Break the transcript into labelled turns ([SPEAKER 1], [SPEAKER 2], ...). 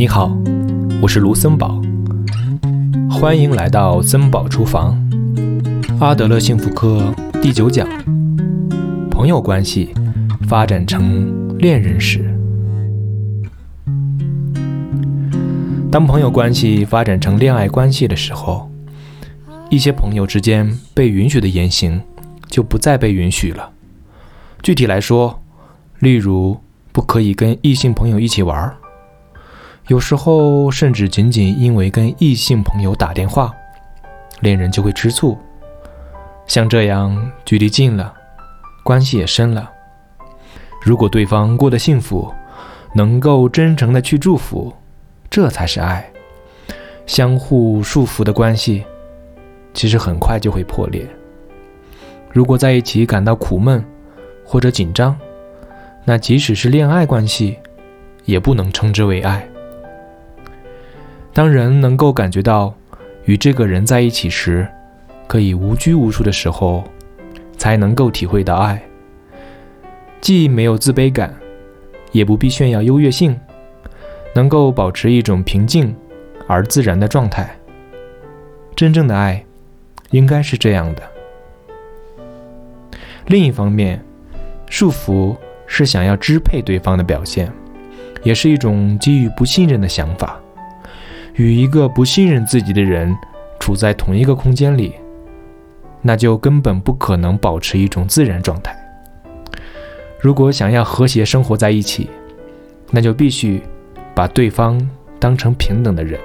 [SPEAKER 1] 你好，我是卢森堡，欢迎来到森堡厨房。阿德勒幸福课第九讲：朋友关系发展成恋人时。当朋友关系发展成恋爱关系的时候，一些朋友之间被允许的言行就不再被允许了。具体来说，例如不可以跟异性朋友一起玩儿，有时候甚至仅仅因为跟异性朋友打电话，恋人就会吃醋。像这样距离近了，关系也深了。如果对方过得幸福，能够真诚的去祝福。这才是爱，相互束缚的关系，其实很快就会破裂。如果在一起感到苦闷或者紧张，那即使是恋爱关系，也不能称之为爱。当人能够感觉到与这个人在一起时，可以无拘无束的时候，才能够体会到爱。既没有自卑感，也不必炫耀优越性。能够保持一种平静而自然的状态。真正的爱，应该是这样的。另一方面，束缚是想要支配对方的表现，也是一种基于不信任的想法。与一个不信任自己的人处在同一个空间里，那就根本不可能保持一种自然状态。如果想要和谐生活在一起，那就必须。把对方当成平等的人。